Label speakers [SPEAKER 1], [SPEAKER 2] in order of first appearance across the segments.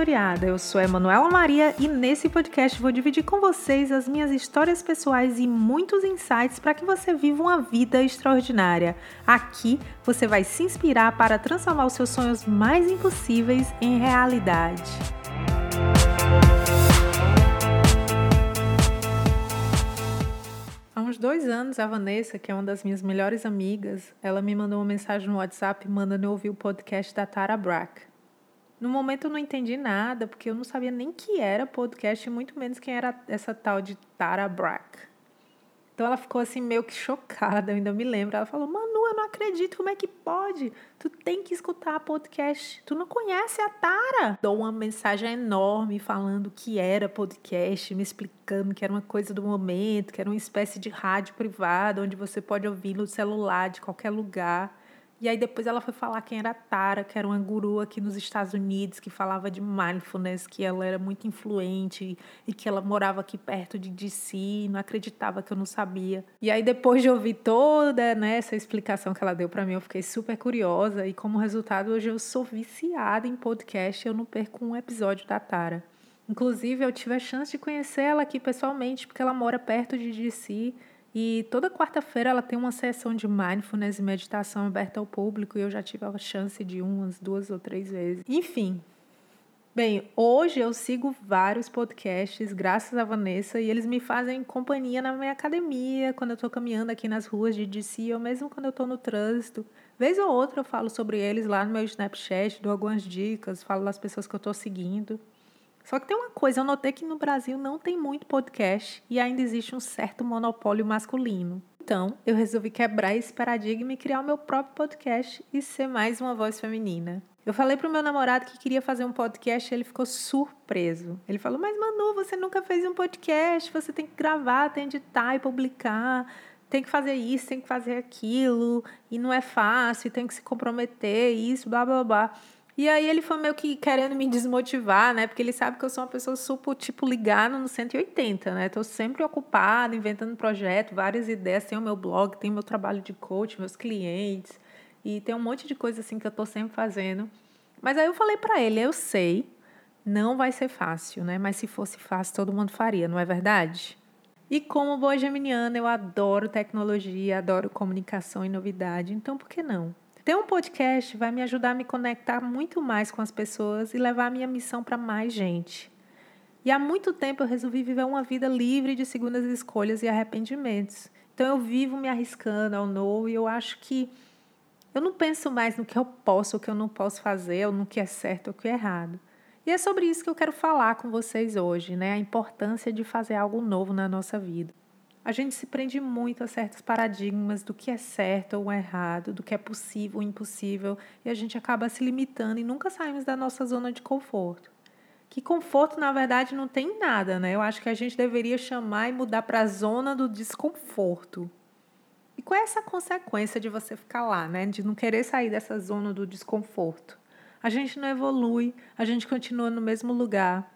[SPEAKER 1] Eu sou Emanuela Maria e nesse podcast vou dividir com vocês as minhas histórias pessoais e muitos insights para que você viva uma vida extraordinária. Aqui você vai se inspirar para transformar os seus sonhos mais impossíveis em realidade. Há uns dois anos, a Vanessa, que é uma das minhas melhores amigas, ela me mandou uma mensagem no WhatsApp mandando eu ouvir o podcast da Tara Brach. No momento eu não entendi nada, porque eu não sabia nem que era podcast, muito menos quem era essa tal de Tara Brach. Então ela ficou assim meio que chocada, eu ainda me lembro. Ela falou: Manu, eu não acredito, como é que pode? Tu tem que escutar podcast. Tu não conhece a Tara? Dou uma mensagem enorme falando que era podcast, me explicando que era uma coisa do momento, que era uma espécie de rádio privada, onde você pode ouvir no celular de qualquer lugar. E aí depois ela foi falar quem era Tara, que era uma guru aqui nos Estados Unidos, que falava de mindfulness, que ela era muito influente e que ela morava aqui perto de DC, não acreditava que eu não sabia. E aí depois de ouvir toda né, essa explicação que ela deu para mim, eu fiquei super curiosa e como resultado hoje eu sou viciada em podcast, eu não perco um episódio da Tara. Inclusive eu tive a chance de conhecer ela aqui pessoalmente, porque ela mora perto de DC e toda quarta-feira ela tem uma sessão de mindfulness e meditação aberta ao público e eu já tive a chance de umas duas ou três vezes. Enfim. Bem, hoje eu sigo vários podcasts, graças a Vanessa, e eles me fazem companhia na minha academia, quando eu estou caminhando aqui nas ruas de DC, ou mesmo quando eu estou no trânsito. Vez ou outra eu falo sobre eles lá no meu Snapchat, dou algumas dicas, falo das pessoas que eu estou seguindo. Só que tem uma coisa, eu notei que no Brasil não tem muito podcast e ainda existe um certo monopólio masculino. Então, eu resolvi quebrar esse paradigma e criar o meu próprio podcast e ser mais uma voz feminina. Eu falei pro meu namorado que queria fazer um podcast e ele ficou surpreso. Ele falou: Mas Manu, você nunca fez um podcast, você tem que gravar, tem que editar e publicar, tem que fazer isso, tem que fazer aquilo, e não é fácil, tem que se comprometer, isso, blá blá blá. E aí ele foi meio que querendo me desmotivar, né? Porque ele sabe que eu sou uma pessoa super, tipo, ligada no 180, né? Estou sempre ocupada, inventando projeto, várias ideias. Tem o meu blog, tem meu trabalho de coach, meus clientes. E tem um monte de coisa assim que eu estou sempre fazendo. Mas aí eu falei para ele, eu sei, não vai ser fácil, né? Mas se fosse fácil, todo mundo faria, não é verdade? E como boa geminiana, eu adoro tecnologia, adoro comunicação e novidade. Então, por que não? Ter um podcast vai me ajudar a me conectar muito mais com as pessoas e levar a minha missão para mais gente. E há muito tempo eu resolvi viver uma vida livre de segundas escolhas e arrependimentos. Então eu vivo me arriscando ao novo e eu acho que eu não penso mais no que eu posso, o que eu não posso fazer, ou no que é certo ou o que é errado. E é sobre isso que eu quero falar com vocês hoje, né? A importância de fazer algo novo na nossa vida. A gente se prende muito a certos paradigmas do que é certo ou errado, do que é possível ou impossível, e a gente acaba se limitando e nunca saímos da nossa zona de conforto. Que conforto, na verdade, não tem nada, né? Eu acho que a gente deveria chamar e mudar para a zona do desconforto. E qual é essa consequência de você ficar lá, né? De não querer sair dessa zona do desconforto? A gente não evolui, a gente continua no mesmo lugar.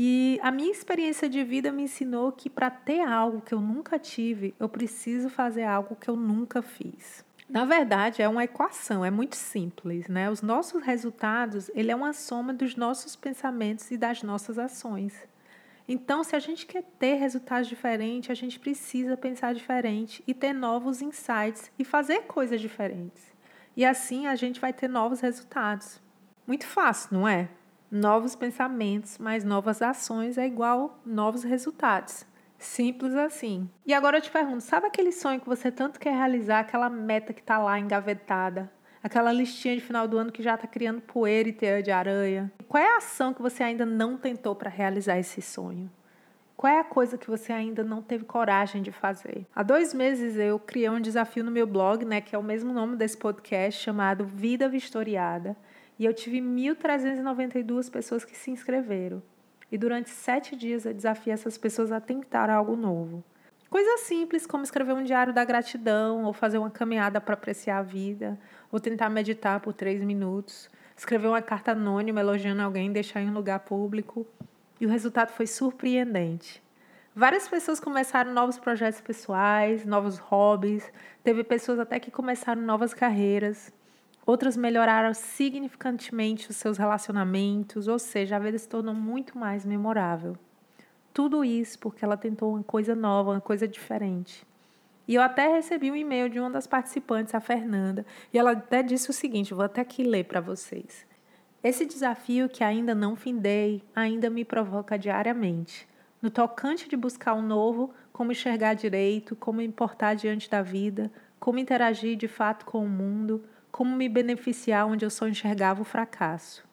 [SPEAKER 1] E a minha experiência de vida me ensinou que para ter algo que eu nunca tive, eu preciso fazer algo que eu nunca fiz. Na verdade, é uma equação, é muito simples, né? Os nossos resultados, ele é uma soma dos nossos pensamentos e das nossas ações. Então, se a gente quer ter resultados diferentes, a gente precisa pensar diferente e ter novos insights e fazer coisas diferentes. E assim a gente vai ter novos resultados. Muito fácil, não é? Novos pensamentos mais novas ações é igual novos resultados. Simples assim. E agora eu te pergunto, sabe aquele sonho que você tanto quer realizar, aquela meta que está lá engavetada? Aquela listinha de final do ano que já está criando poeira e teia de aranha? Qual é a ação que você ainda não tentou para realizar esse sonho? Qual é a coisa que você ainda não teve coragem de fazer? Há dois meses eu criei um desafio no meu blog, né, que é o mesmo nome desse podcast, chamado Vida Vistoriada. E eu tive 1.392 pessoas que se inscreveram. E durante sete dias eu desafiei essas pessoas a tentar algo novo. Coisas simples como escrever um diário da gratidão, ou fazer uma caminhada para apreciar a vida, ou tentar meditar por três minutos, escrever uma carta anônima elogiando alguém deixar em um lugar público. E o resultado foi surpreendente. Várias pessoas começaram novos projetos pessoais, novos hobbies, teve pessoas até que começaram novas carreiras. Outras melhoraram significantemente os seus relacionamentos, ou seja, a vida se tornou muito mais memorável. Tudo isso porque ela tentou uma coisa nova, uma coisa diferente. E eu até recebi um e-mail de uma das participantes, a Fernanda, e ela até disse o seguinte: vou até aqui ler para vocês. Esse desafio que ainda não findei ainda me provoca diariamente. No tocante de buscar o um novo, como enxergar direito, como importar diante da vida, como interagir de fato com o mundo, como me beneficiar onde eu só enxergava o fracasso.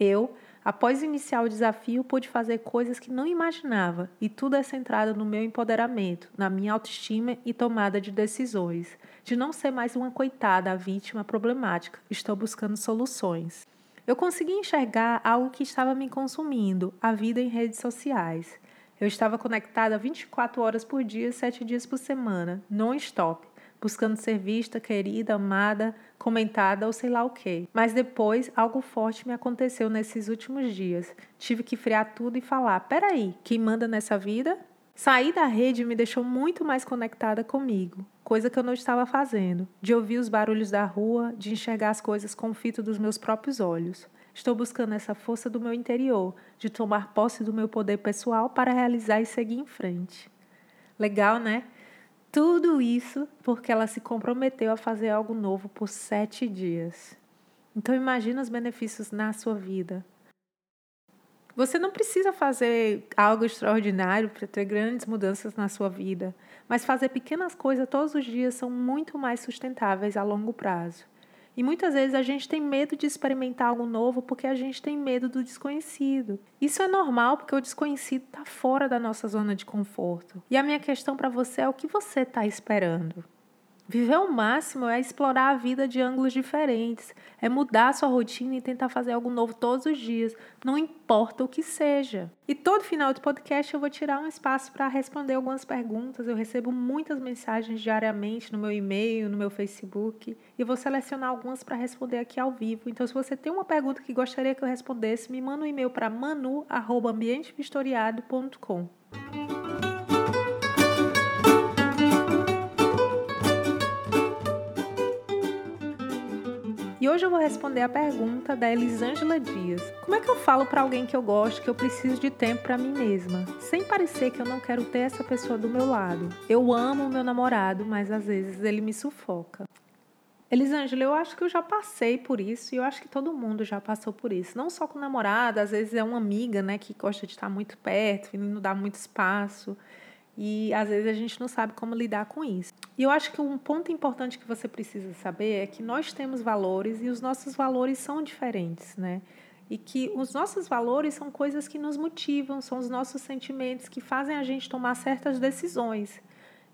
[SPEAKER 1] Eu, após iniciar o desafio, pude fazer coisas que não imaginava, e tudo é centrado no meu empoderamento, na minha autoestima e tomada de decisões, de não ser mais uma coitada, a vítima problemática. Estou buscando soluções. Eu consegui enxergar algo que estava me consumindo, a vida em redes sociais. Eu estava conectada 24 horas por dia, 7 dias por semana, non-stop buscando ser vista, querida, amada, comentada ou sei lá o quê. Mas depois algo forte me aconteceu nesses últimos dias. Tive que friar tudo e falar: peraí, quem manda nessa vida? Sair da rede me deixou muito mais conectada comigo, coisa que eu não estava fazendo, de ouvir os barulhos da rua, de enxergar as coisas com o fito dos meus próprios olhos. Estou buscando essa força do meu interior, de tomar posse do meu poder pessoal para realizar e seguir em frente. Legal, né? Tudo isso porque ela se comprometeu a fazer algo novo por sete dias. Então imagina os benefícios na sua vida. Você não precisa fazer algo extraordinário para ter grandes mudanças na sua vida, mas fazer pequenas coisas todos os dias são muito mais sustentáveis a longo prazo. E muitas vezes a gente tem medo de experimentar algo novo porque a gente tem medo do desconhecido. Isso é normal porque o desconhecido está fora da nossa zona de conforto. E a minha questão para você é o que você está esperando? Viver ao máximo é explorar a vida de ângulos diferentes, é mudar a sua rotina e tentar fazer algo novo todos os dias, não importa o que seja. E todo final de podcast eu vou tirar um espaço para responder algumas perguntas. Eu recebo muitas mensagens diariamente no meu e-mail, no meu Facebook, e vou selecionar algumas para responder aqui ao vivo. Então, se você tem uma pergunta que gostaria que eu respondesse, me manda um e-mail para manu@ambientevistoriado.com. E hoje eu vou responder a pergunta da Elisângela Dias. Como é que eu falo para alguém que eu gosto que eu preciso de tempo para mim mesma, sem parecer que eu não quero ter essa pessoa do meu lado? Eu amo o meu namorado, mas às vezes ele me sufoca. Elisângela, eu acho que eu já passei por isso e eu acho que todo mundo já passou por isso. Não só com namorado, às vezes é uma amiga, né, que gosta de estar muito perto e não dá muito espaço. E às vezes a gente não sabe como lidar com isso. E eu acho que um ponto importante que você precisa saber é que nós temos valores e os nossos valores são diferentes, né? E que os nossos valores são coisas que nos motivam, são os nossos sentimentos que fazem a gente tomar certas decisões.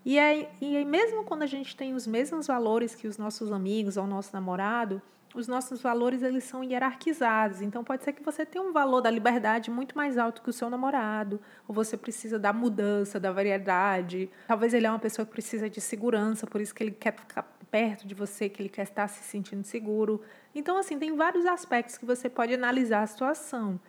[SPEAKER 1] E, é, e mesmo quando a gente tem os mesmos valores que os nossos amigos ou o nosso namorado, os nossos valores eles são hierarquizados. Então pode ser que você tenha um valor da liberdade muito mais alto que o seu namorado, ou você precisa da mudança, da variedade. Talvez ele é uma pessoa que precisa de segurança, por isso que ele quer ficar perto de você, que ele quer estar se sentindo seguro. Então assim, tem vários aspectos que você pode analisar a situação.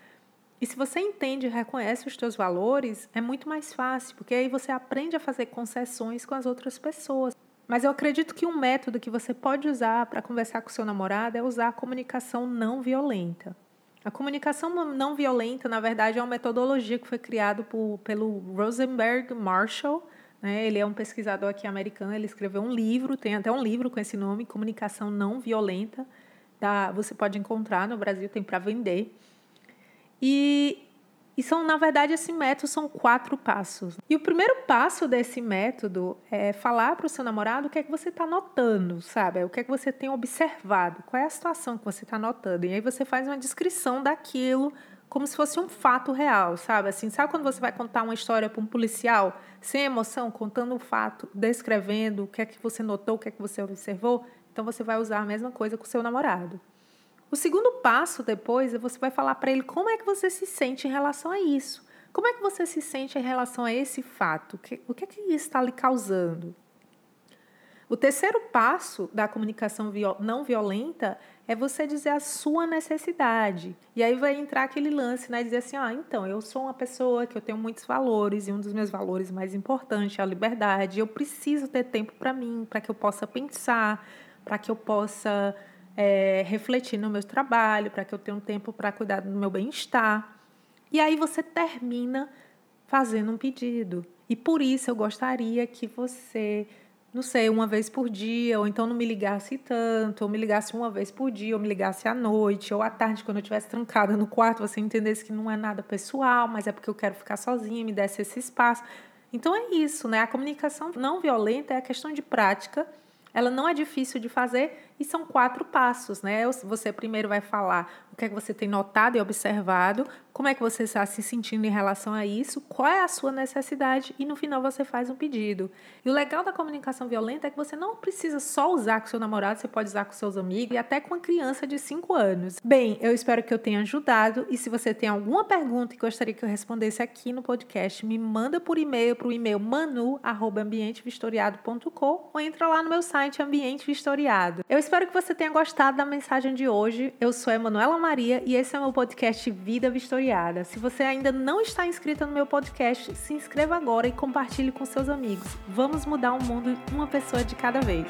[SPEAKER 1] E se você entende e reconhece os seus valores, é muito mais fácil, porque aí você aprende a fazer concessões com as outras pessoas. Mas eu acredito que um método que você pode usar para conversar com seu namorado é usar a comunicação não violenta. A comunicação não violenta, na verdade, é uma metodologia que foi criada pelo Rosenberg Marshall. Né? Ele é um pesquisador aqui americano, ele escreveu um livro, tem até um livro com esse nome, Comunicação Não Violenta. Da, você pode encontrar no Brasil, tem para vender. E e são, na verdade, esse método são quatro passos. E o primeiro passo desse método é falar para o seu namorado o que é que você está notando, sabe? O que é que você tem observado, qual é a situação que você está notando. E aí você faz uma descrição daquilo como se fosse um fato real, sabe? Assim, sabe quando você vai contar uma história para um policial, sem emoção, contando o fato, descrevendo o que é que você notou, o que é que você observou? Então você vai usar a mesma coisa com o seu namorado. O segundo passo depois é você vai falar para ele como é que você se sente em relação a isso. Como é que você se sente em relação a esse fato? O que, é que isso está lhe causando? O terceiro passo da comunicação não violenta é você dizer a sua necessidade. E aí vai entrar aquele lance, né? Dizer assim: ah, então, eu sou uma pessoa que eu tenho muitos valores, e um dos meus valores mais importantes é a liberdade. Eu preciso ter tempo para mim, para que eu possa pensar, para que eu possa é, refletir no meu trabalho, para que eu tenha um tempo para cuidar do meu bem-estar. E aí você termina fazendo um pedido. E por isso eu gostaria que você, não sei, uma vez por dia, ou então não me ligasse tanto, ou me ligasse uma vez por dia, ou me ligasse à noite, ou à tarde, quando eu estivesse trancada no quarto, você entendesse que não é nada pessoal, mas é porque eu quero ficar sozinha, me desse esse espaço. Então é isso, né? A comunicação não violenta é a questão de prática ela não é difícil de fazer e são quatro passos, né? Você primeiro vai falar o que é que você tem notado e observado, como é que você está se sentindo em relação a isso, qual é a sua necessidade e no final você faz um pedido. E o legal da comunicação violenta é que você não precisa só usar com seu namorado, você pode usar com seus amigos e até com uma criança de 5 anos. Bem, eu espero que eu tenha ajudado e se você tem alguma pergunta e gostaria que eu respondesse aqui no podcast, me manda por e-mail para o e-mail manu@ambientevistoriado.com ou entra lá no meu site Ambiente Vistoriado. Eu espero que você tenha gostado da mensagem de hoje. Eu sou Emanuela Maria e esse é o meu podcast Vida Vistoriada. Se você ainda não está inscrita no meu podcast, se inscreva agora e compartilhe com seus amigos. Vamos mudar o mundo uma pessoa de cada vez.